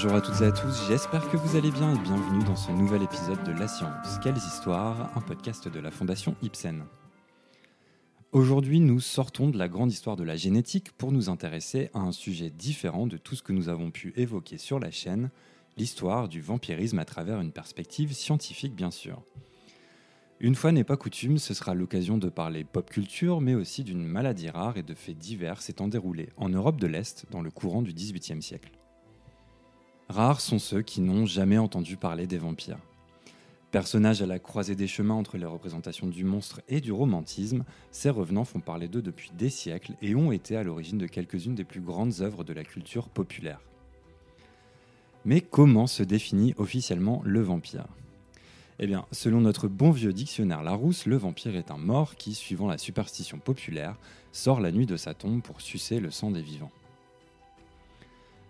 Bonjour à toutes et à tous, j'espère que vous allez bien et bienvenue dans ce nouvel épisode de La Science, Quelles histoires, un podcast de la Fondation Ibsen. Aujourd'hui, nous sortons de la grande histoire de la génétique pour nous intéresser à un sujet différent de tout ce que nous avons pu évoquer sur la chaîne, l'histoire du vampirisme à travers une perspective scientifique bien sûr. Une fois n'est pas coutume, ce sera l'occasion de parler pop culture, mais aussi d'une maladie rare et de faits divers s'étant déroulés en Europe de l'Est dans le courant du XVIIIe siècle. Rares sont ceux qui n'ont jamais entendu parler des vampires. Personnages à la croisée des chemins entre les représentations du monstre et du romantisme, ces revenants font parler d'eux depuis des siècles et ont été à l'origine de quelques-unes des plus grandes œuvres de la culture populaire. Mais comment se définit officiellement le vampire? Eh bien, selon notre bon vieux dictionnaire Larousse, le vampire est un mort qui, suivant la superstition populaire, sort la nuit de sa tombe pour sucer le sang des vivants.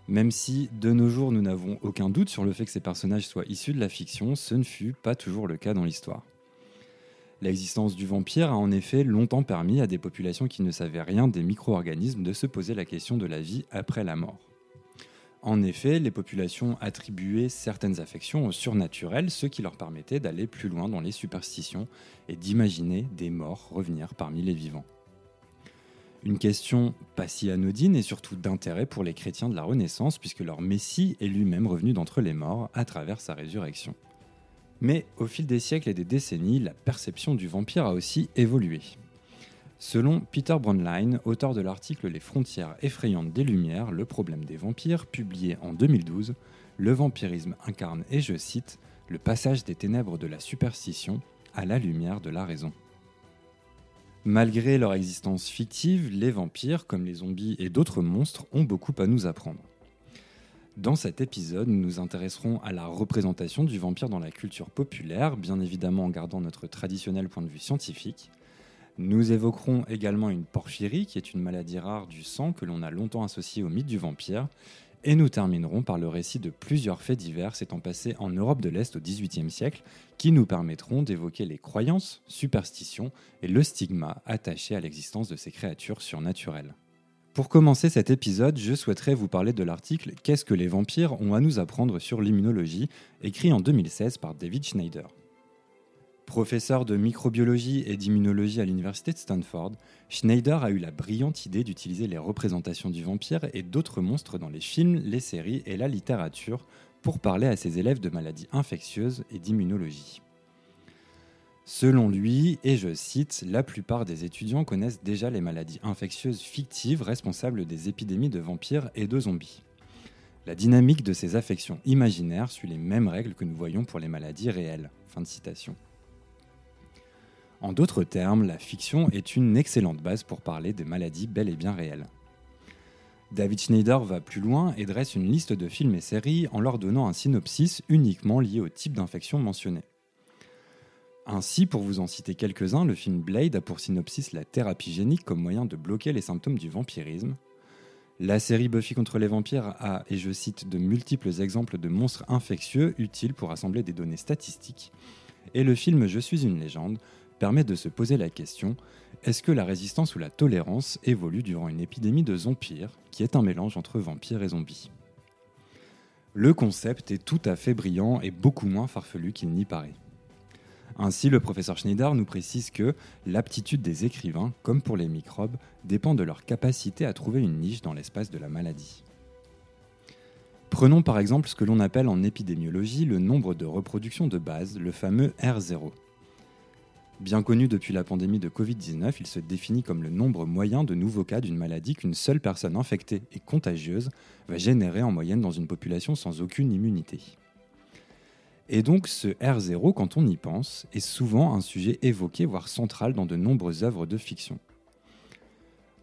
Même si, de nos jours, nous n'avons aucun doute sur le fait que ces personnages soient issus de la fiction, ce ne fut pas toujours le cas dans l'histoire. L'existence du vampire a en effet longtemps permis à des populations qui ne savaient rien des micro-organismes de se poser la question de la vie après la mort. En effet, les populations attribuaient certaines affections au surnaturel, ce qui leur permettait d'aller plus loin dans les superstitions et d'imaginer des morts revenir parmi les vivants. Une question pas si anodine et surtout d'intérêt pour les chrétiens de la Renaissance, puisque leur Messie est lui-même revenu d'entre les morts à travers sa résurrection. Mais au fil des siècles et des décennies, la perception du vampire a aussi évolué. Selon Peter Bronline, auteur de l'article Les frontières effrayantes des Lumières, le problème des vampires, publié en 2012, le vampirisme incarne, et je cite, le passage des ténèbres de la superstition à la lumière de la raison. Malgré leur existence fictive, les vampires, comme les zombies et d'autres monstres, ont beaucoup à nous apprendre. Dans cet épisode, nous nous intéresserons à la représentation du vampire dans la culture populaire, bien évidemment en gardant notre traditionnel point de vue scientifique, nous évoquerons également une porphyrie, qui est une maladie rare du sang que l'on a longtemps associée au mythe du vampire. Et nous terminerons par le récit de plusieurs faits divers s'étant passés en Europe de l'Est au XVIIIe siècle, qui nous permettront d'évoquer les croyances, superstitions et le stigma attaché à l'existence de ces créatures surnaturelles. Pour commencer cet épisode, je souhaiterais vous parler de l'article Qu'est-ce que les vampires ont à nous apprendre sur l'immunologie, écrit en 2016 par David Schneider. Professeur de microbiologie et d'immunologie à l'université de Stanford, Schneider a eu la brillante idée d'utiliser les représentations du vampire et d'autres monstres dans les films, les séries et la littérature pour parler à ses élèves de maladies infectieuses et d'immunologie. Selon lui, et je cite, la plupart des étudiants connaissent déjà les maladies infectieuses fictives responsables des épidémies de vampires et de zombies. La dynamique de ces affections imaginaires suit les mêmes règles que nous voyons pour les maladies réelles. Fin de citation. En d'autres termes, la fiction est une excellente base pour parler des maladies bel et bien réelles. David Schneider va plus loin et dresse une liste de films et séries en leur donnant un synopsis uniquement lié au type d'infection mentionné. Ainsi, pour vous en citer quelques-uns, le film Blade a pour synopsis la thérapie génique comme moyen de bloquer les symptômes du vampirisme. La série Buffy contre les vampires a, et je cite, de multiples exemples de monstres infectieux utiles pour assembler des données statistiques. Et le film Je suis une légende permet de se poser la question est-ce que la résistance ou la tolérance évolue durant une épidémie de zompires, qui est un mélange entre vampires et zombies? Le concept est tout à fait brillant et beaucoup moins farfelu qu'il n'y paraît. Ainsi, le professeur Schneider nous précise que l'aptitude des écrivains, comme pour les microbes, dépend de leur capacité à trouver une niche dans l'espace de la maladie. Prenons par exemple ce que l'on appelle en épidémiologie le nombre de reproductions de base, le fameux R0. Bien connu depuis la pandémie de Covid-19, il se définit comme le nombre moyen de nouveaux cas d'une maladie qu'une seule personne infectée et contagieuse va générer en moyenne dans une population sans aucune immunité. Et donc ce R0, quand on y pense, est souvent un sujet évoqué, voire central dans de nombreuses œuvres de fiction.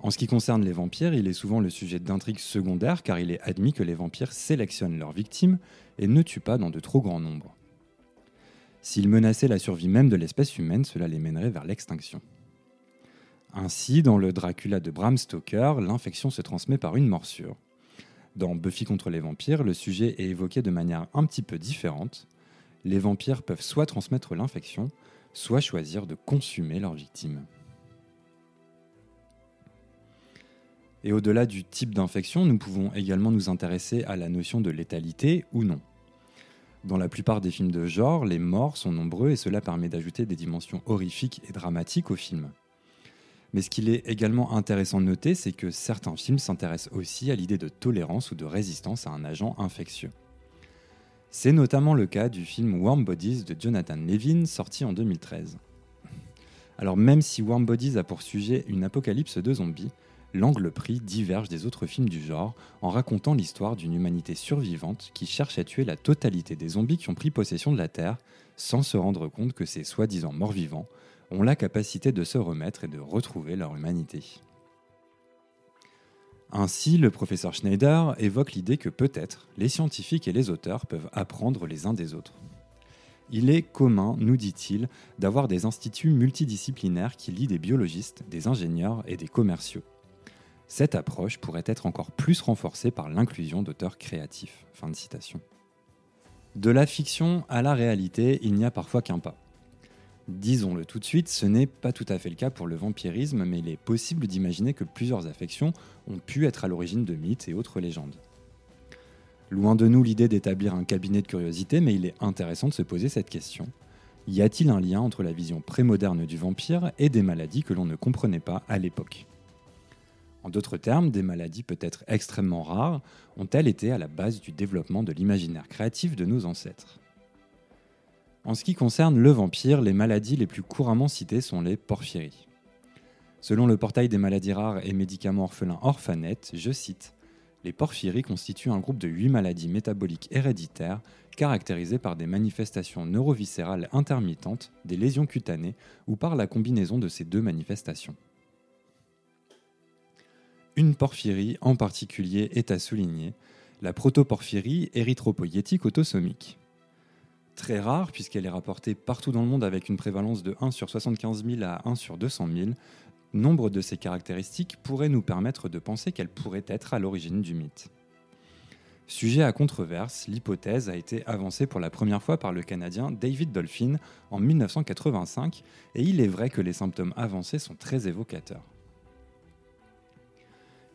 En ce qui concerne les vampires, il est souvent le sujet d'intrigues secondaires car il est admis que les vampires sélectionnent leurs victimes et ne tuent pas dans de trop grands nombres. S'ils menaçaient la survie même de l'espèce humaine, cela les mènerait vers l'extinction. Ainsi, dans le Dracula de Bram Stoker, l'infection se transmet par une morsure. Dans Buffy contre les vampires, le sujet est évoqué de manière un petit peu différente. Les vampires peuvent soit transmettre l'infection, soit choisir de consumer leur victime. Et au-delà du type d'infection, nous pouvons également nous intéresser à la notion de létalité ou non. Dans la plupart des films de genre, les morts sont nombreux et cela permet d'ajouter des dimensions horrifiques et dramatiques au film. Mais ce qu'il est également intéressant de noter, c'est que certains films s'intéressent aussi à l'idée de tolérance ou de résistance à un agent infectieux. C'est notamment le cas du film Warm Bodies de Jonathan Levin, sorti en 2013. Alors même si Warm Bodies a pour sujet une apocalypse de zombies, l'angle pris diverge des autres films du genre en racontant l'histoire d'une humanité survivante qui cherche à tuer la totalité des zombies qui ont pris possession de la Terre sans se rendre compte que ces soi-disant morts-vivants ont la capacité de se remettre et de retrouver leur humanité. Ainsi, le professeur Schneider évoque l'idée que peut-être les scientifiques et les auteurs peuvent apprendre les uns des autres. Il est commun, nous dit-il, d'avoir des instituts multidisciplinaires qui lient des biologistes, des ingénieurs et des commerciaux. Cette approche pourrait être encore plus renforcée par l'inclusion d'auteurs créatifs. De. De la fiction à la réalité, il n'y a parfois qu'un pas. Disons-le tout de suite, ce n'est pas tout à fait le cas pour le vampirisme, mais il est possible d'imaginer que plusieurs affections ont pu être à l'origine de mythes et autres légendes. Loin de nous l'idée d'établir un cabinet de curiosité, mais il est intéressant de se poser cette question. Y a-t-il un lien entre la vision prémoderne du vampire et des maladies que l'on ne comprenait pas à l'époque? En d'autres termes, des maladies peut-être extrêmement rares ont-elles été à la base du développement de l'imaginaire créatif de nos ancêtres? En ce qui concerne le vampire, les maladies les plus couramment citées sont les porphyries. Selon le portail des maladies rares et médicaments orphelins Orphanet, je cite Les porphyries constituent un groupe de 8 maladies métaboliques héréditaires caractérisées par des manifestations neuroviscérales intermittentes, des lésions cutanées ou par la combinaison de ces deux manifestations. Une porphyrie en particulier est à souligner, la protoporphyrie érythropoïétique autosomique très rare puisqu'elle est rapportée partout dans le monde avec une prévalence de 1 sur 75 000 à 1 sur 200 000. Nombre de ces caractéristiques pourraient nous permettre de penser qu'elle pourrait être à l'origine du mythe. Sujet à controverse, l'hypothèse a été avancée pour la première fois par le Canadien David Dolphin en 1985 et il est vrai que les symptômes avancés sont très évocateurs.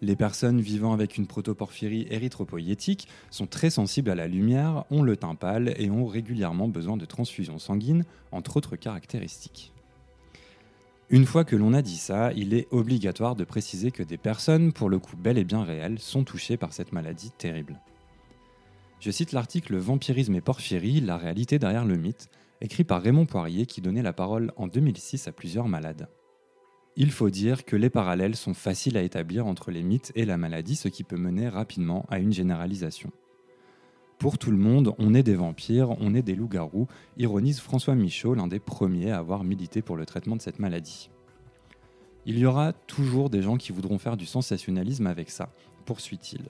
Les personnes vivant avec une protoporphyrie érythropoïétique sont très sensibles à la lumière, ont le teint pâle et ont régulièrement besoin de transfusions sanguines, entre autres caractéristiques. Une fois que l'on a dit ça, il est obligatoire de préciser que des personnes, pour le coup bel et bien réelles, sont touchées par cette maladie terrible. Je cite l'article Vampirisme et porphyrie, la réalité derrière le mythe, écrit par Raymond Poirier qui donnait la parole en 2006 à plusieurs malades. Il faut dire que les parallèles sont faciles à établir entre les mythes et la maladie, ce qui peut mener rapidement à une généralisation. Pour tout le monde, on est des vampires, on est des loups-garous, ironise François Michaud, l'un des premiers à avoir milité pour le traitement de cette maladie. Il y aura toujours des gens qui voudront faire du sensationnalisme avec ça, poursuit-il.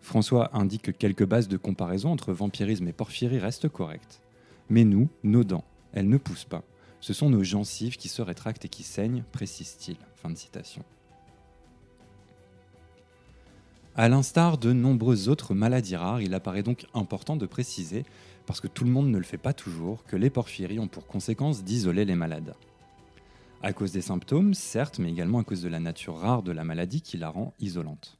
François indique que quelques bases de comparaison entre vampirisme et porphyrie restent correctes. Mais nous, nos dents, elles ne poussent pas. Ce sont nos gencives qui se rétractent et qui saignent, précise-t-il. Fin de citation. À l'instar de nombreuses autres maladies rares, il apparaît donc important de préciser, parce que tout le monde ne le fait pas toujours, que les porphyries ont pour conséquence d'isoler les malades. À cause des symptômes, certes, mais également à cause de la nature rare de la maladie qui la rend isolante.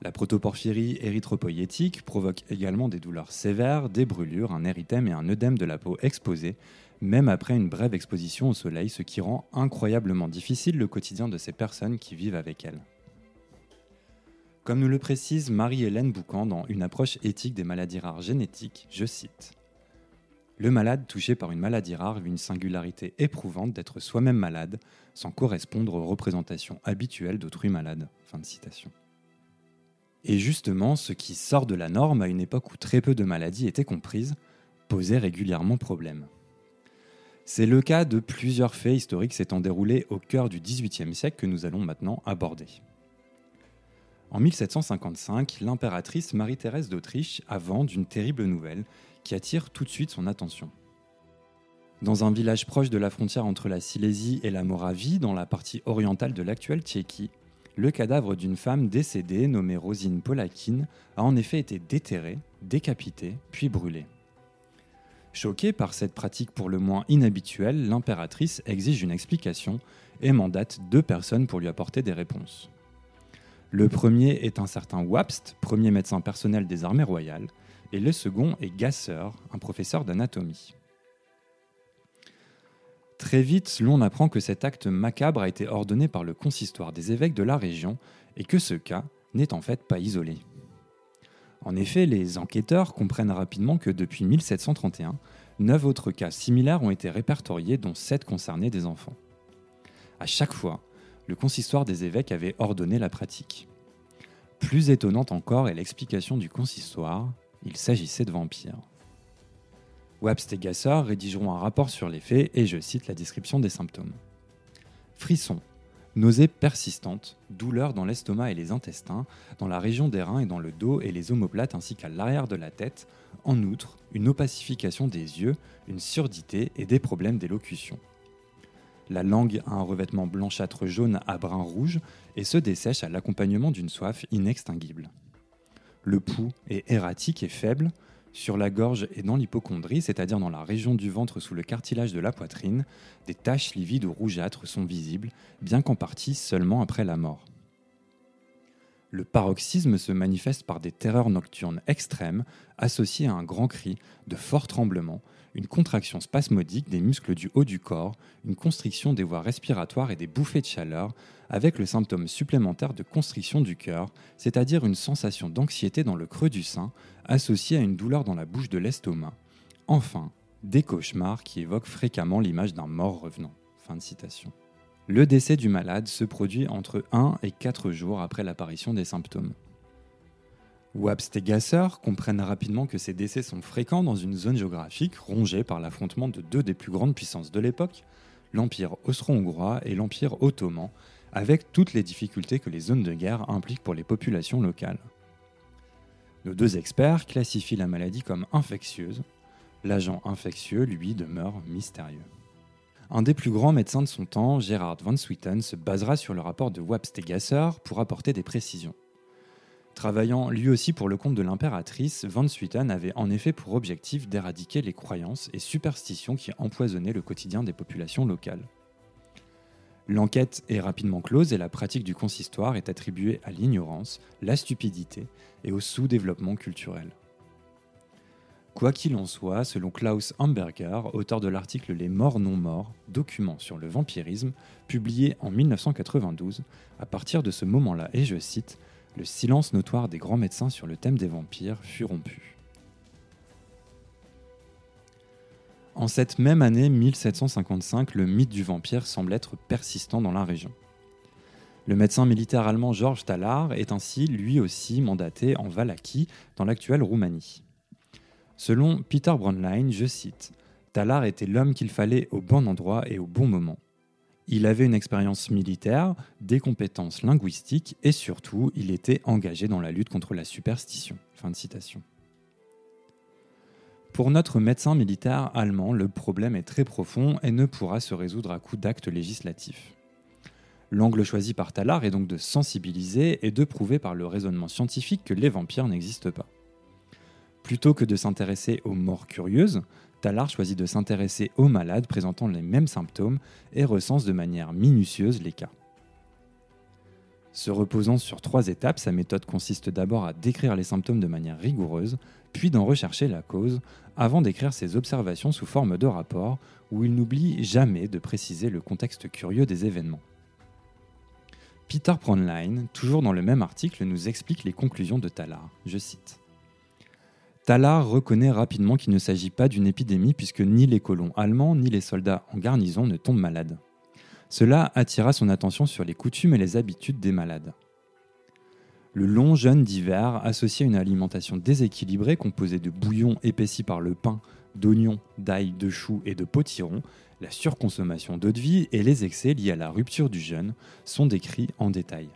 La protoporphyrie érythropoïétique provoque également des douleurs sévères, des brûlures, un érythème et un œdème de la peau exposés, même après une brève exposition au soleil, ce qui rend incroyablement difficile le quotidien de ces personnes qui vivent avec elle. Comme nous le précise Marie-Hélène Boucan dans Une approche éthique des maladies rares génétiques, je cite Le malade touché par une maladie rare vit une singularité éprouvante d'être soi-même malade, sans correspondre aux représentations habituelles d'autrui malade. Fin de citation. Et justement, ce qui sort de la norme à une époque où très peu de maladies étaient comprises, posait régulièrement problème. C'est le cas de plusieurs faits historiques s'étant déroulés au cœur du XVIIIe siècle que nous allons maintenant aborder. En 1755, l'impératrice Marie-Thérèse d'Autriche avance d'une terrible nouvelle qui attire tout de suite son attention. Dans un village proche de la frontière entre la Silésie et la Moravie, dans la partie orientale de l'actuelle Tchéquie, le cadavre d'une femme décédée nommée Rosine Polakine a en effet été déterré, décapité, puis brûlé. Choquée par cette pratique pour le moins inhabituelle, l'impératrice exige une explication et mandate deux personnes pour lui apporter des réponses. Le premier est un certain Wapst, premier médecin personnel des armées royales, et le second est Gasser, un professeur d'anatomie. Très vite, l'on apprend que cet acte macabre a été ordonné par le consistoire des évêques de la région et que ce cas n'est en fait pas isolé. En effet, les enquêteurs comprennent rapidement que depuis 1731, neuf autres cas similaires ont été répertoriés, dont sept concernaient des enfants. À chaque fois, le consistoire des évêques avait ordonné la pratique. Plus étonnante encore est l'explication du consistoire, il s'agissait de vampires. Webst et Gasser rédigeront un rapport sur les faits et je cite la description des symptômes. Frissons, nausées persistantes, douleurs dans l'estomac et les intestins, dans la région des reins et dans le dos et les omoplates ainsi qu'à l'arrière de la tête, en outre, une opacification des yeux, une surdité et des problèmes d'élocution. La langue a un revêtement blanchâtre jaune à brun rouge et se dessèche à l'accompagnement d'une soif inextinguible. Le pouls est erratique et faible, sur la gorge et dans l'hypochondrie, c'est-à-dire dans la région du ventre sous le cartilage de la poitrine, des taches livides ou rougeâtres sont visibles, bien qu'en partie seulement après la mort. Le paroxysme se manifeste par des terreurs nocturnes extrêmes associées à un grand cri, de forts tremblements, une contraction spasmodique des muscles du haut du corps, une constriction des voies respiratoires et des bouffées de chaleur, avec le symptôme supplémentaire de constriction du cœur, c'est-à-dire une sensation d'anxiété dans le creux du sein, associée à une douleur dans la bouche de l'estomac. Enfin, des cauchemars qui évoquent fréquemment l'image d'un mort revenant. Fin de citation. Le décès du malade se produit entre 1 et 4 jours après l'apparition des symptômes. Wabst et Gasser comprennent rapidement que ces décès sont fréquents dans une zone géographique rongée par l'affrontement de deux des plus grandes puissances de l'époque, l'Empire austro-hongrois et l'Empire ottoman, avec toutes les difficultés que les zones de guerre impliquent pour les populations locales. Nos deux experts classifient la maladie comme infectieuse. L'agent infectieux, lui, demeure mystérieux. Un des plus grands médecins de son temps, Gerhard von Swieten, se basera sur le rapport de Wabst et Gasser pour apporter des précisions. Travaillant lui aussi pour le compte de l'impératrice, Van Swieten avait en effet pour objectif d'éradiquer les croyances et superstitions qui empoisonnaient le quotidien des populations locales. L'enquête est rapidement close et la pratique du consistoire est attribuée à l'ignorance, la stupidité et au sous-développement culturel. Quoi qu'il en soit, selon Klaus Hamburger, auteur de l'article Les morts non morts, document sur le vampirisme, publié en 1992, à partir de ce moment-là, et je cite, le silence notoire des grands médecins sur le thème des vampires fut rompu. En cette même année 1755, le mythe du vampire semble être persistant dans la région. Le médecin militaire allemand Georges Tallard est ainsi lui aussi mandaté en Valachie, dans l'actuelle Roumanie. Selon Peter Bronlein, je cite, Talar était l'homme qu'il fallait au bon endroit et au bon moment. Il avait une expérience militaire, des compétences linguistiques et surtout, il était engagé dans la lutte contre la superstition. Fin de citation. Pour notre médecin militaire allemand, le problème est très profond et ne pourra se résoudre à coup d'actes législatifs. L'angle choisi par Talar est donc de sensibiliser et de prouver par le raisonnement scientifique que les vampires n'existent pas. Plutôt que de s'intéresser aux morts curieuses, Tallard choisit de s'intéresser aux malades présentant les mêmes symptômes et recense de manière minutieuse les cas. Se reposant sur trois étapes, sa méthode consiste d'abord à décrire les symptômes de manière rigoureuse, puis d'en rechercher la cause, avant d'écrire ses observations sous forme de rapport, où il n'oublie jamais de préciser le contexte curieux des événements. Peter Pronlein, toujours dans le même article, nous explique les conclusions de Tallard. Je cite. Tallard reconnaît rapidement qu'il ne s'agit pas d'une épidémie puisque ni les colons allemands ni les soldats en garnison ne tombent malades. Cela attira son attention sur les coutumes et les habitudes des malades. Le long jeûne d'hiver, associé à une alimentation déséquilibrée composée de bouillon épaissi par le pain, d'oignons, d'ail, de choux et de potirons, la surconsommation d'eau de vie et les excès liés à la rupture du jeûne sont décrits en détail.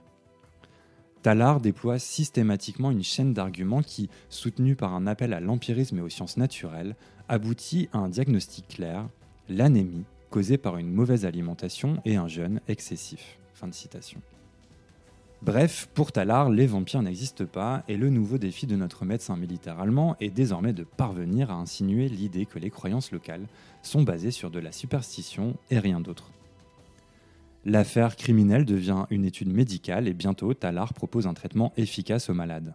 Tallard déploie systématiquement une chaîne d'arguments qui, soutenue par un appel à l'empirisme et aux sciences naturelles, aboutit à un diagnostic clair, l'anémie causée par une mauvaise alimentation et un jeûne excessif. Bref, pour Tallard, les vampires n'existent pas et le nouveau défi de notre médecin militaire allemand est désormais de parvenir à insinuer l'idée que les croyances locales sont basées sur de la superstition et rien d'autre. L'affaire criminelle devient une étude médicale et bientôt Talar propose un traitement efficace aux malades.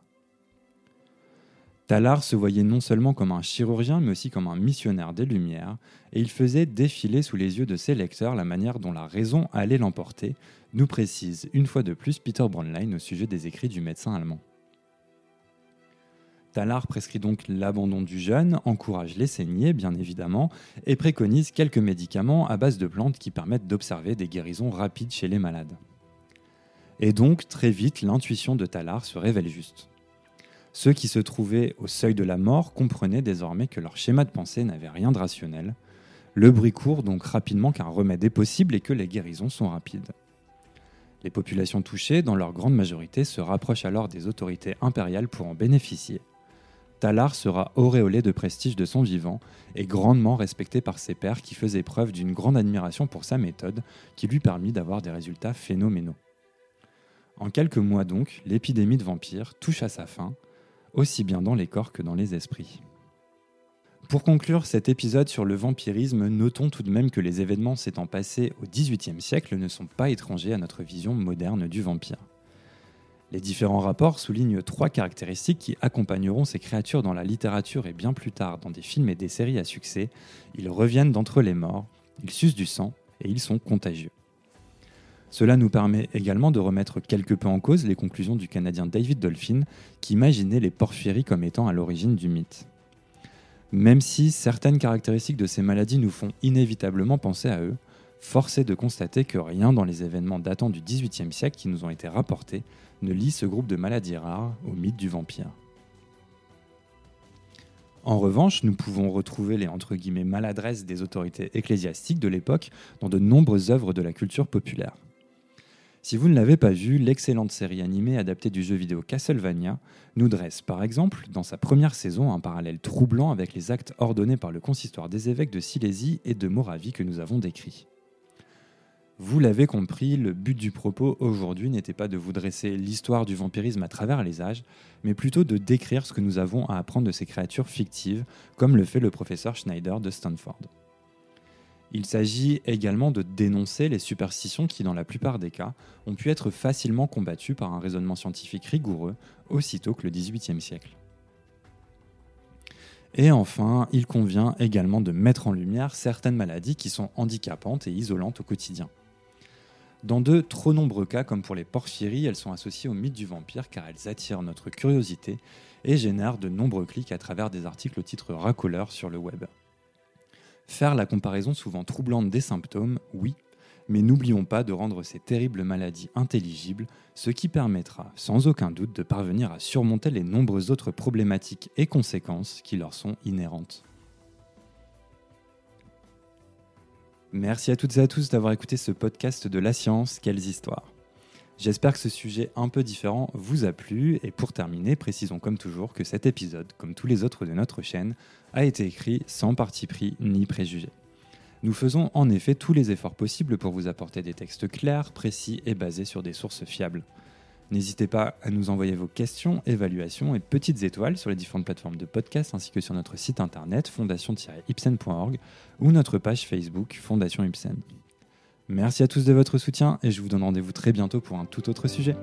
Talar se voyait non seulement comme un chirurgien, mais aussi comme un missionnaire des Lumières, et il faisait défiler sous les yeux de ses lecteurs la manière dont la raison allait l'emporter, nous précise une fois de plus Peter Braunlein au sujet des écrits du médecin allemand. Talar prescrit donc l'abandon du jeûne, encourage les saignées bien évidemment, et préconise quelques médicaments à base de plantes qui permettent d'observer des guérisons rapides chez les malades. Et donc très vite l'intuition de Talar se révèle juste. Ceux qui se trouvaient au seuil de la mort comprenaient désormais que leur schéma de pensée n'avait rien de rationnel. Le bruit court donc rapidement qu'un remède est possible et que les guérisons sont rapides. Les populations touchées, dans leur grande majorité, se rapprochent alors des autorités impériales pour en bénéficier. Talar sera auréolé de prestige de son vivant et grandement respecté par ses pairs qui faisaient preuve d'une grande admiration pour sa méthode qui lui permit d'avoir des résultats phénoménaux. En quelques mois donc, l'épidémie de vampires touche à sa fin, aussi bien dans les corps que dans les esprits. Pour conclure cet épisode sur le vampirisme, notons tout de même que les événements s'étant passés au XVIIIe siècle ne sont pas étrangers à notre vision moderne du vampire. Les différents rapports soulignent trois caractéristiques qui accompagneront ces créatures dans la littérature et bien plus tard dans des films et des séries à succès. Ils reviennent d'entre les morts, ils sucent du sang et ils sont contagieux. Cela nous permet également de remettre quelque peu en cause les conclusions du Canadien David Dolphin, qui imaginait les porphyries comme étant à l'origine du mythe. Même si certaines caractéristiques de ces maladies nous font inévitablement penser à eux, force est de constater que rien dans les événements datant du XVIIIe siècle qui nous ont été rapportés ne lie ce groupe de maladies rares au mythe du vampire. En revanche, nous pouvons retrouver les maladresses des autorités ecclésiastiques de l'époque dans de nombreuses œuvres de la culture populaire. Si vous ne l'avez pas vu, l'excellente série animée adaptée du jeu vidéo Castlevania nous dresse par exemple, dans sa première saison, un parallèle troublant avec les actes ordonnés par le consistoire des évêques de Silésie et de Moravie que nous avons décrits. Vous l'avez compris, le but du propos aujourd'hui n'était pas de vous dresser l'histoire du vampirisme à travers les âges, mais plutôt de décrire ce que nous avons à apprendre de ces créatures fictives, comme le fait le professeur Schneider de Stanford. Il s'agit également de dénoncer les superstitions qui, dans la plupart des cas, ont pu être facilement combattues par un raisonnement scientifique rigoureux, aussitôt que le XVIIIe siècle. Et enfin, il convient également de mettre en lumière certaines maladies qui sont handicapantes et isolantes au quotidien. Dans de trop nombreux cas, comme pour les porphyries, elles sont associées au mythe du vampire car elles attirent notre curiosité et génèrent de nombreux clics à travers des articles au titre racoleur sur le web. Faire la comparaison souvent troublante des symptômes, oui, mais n'oublions pas de rendre ces terribles maladies intelligibles, ce qui permettra sans aucun doute de parvenir à surmonter les nombreuses autres problématiques et conséquences qui leur sont inhérentes. Merci à toutes et à tous d'avoir écouté ce podcast de la science, quelles histoires. J'espère que ce sujet un peu différent vous a plu et pour terminer, précisons comme toujours que cet épisode, comme tous les autres de notre chaîne, a été écrit sans parti pris ni préjugé. Nous faisons en effet tous les efforts possibles pour vous apporter des textes clairs, précis et basés sur des sources fiables. N'hésitez pas à nous envoyer vos questions, évaluations et petites étoiles sur les différentes plateformes de podcast ainsi que sur notre site internet fondation-ipsen.org ou notre page Facebook Fondation Ipsen. Merci à tous de votre soutien et je vous donne rendez-vous très bientôt pour un tout autre sujet.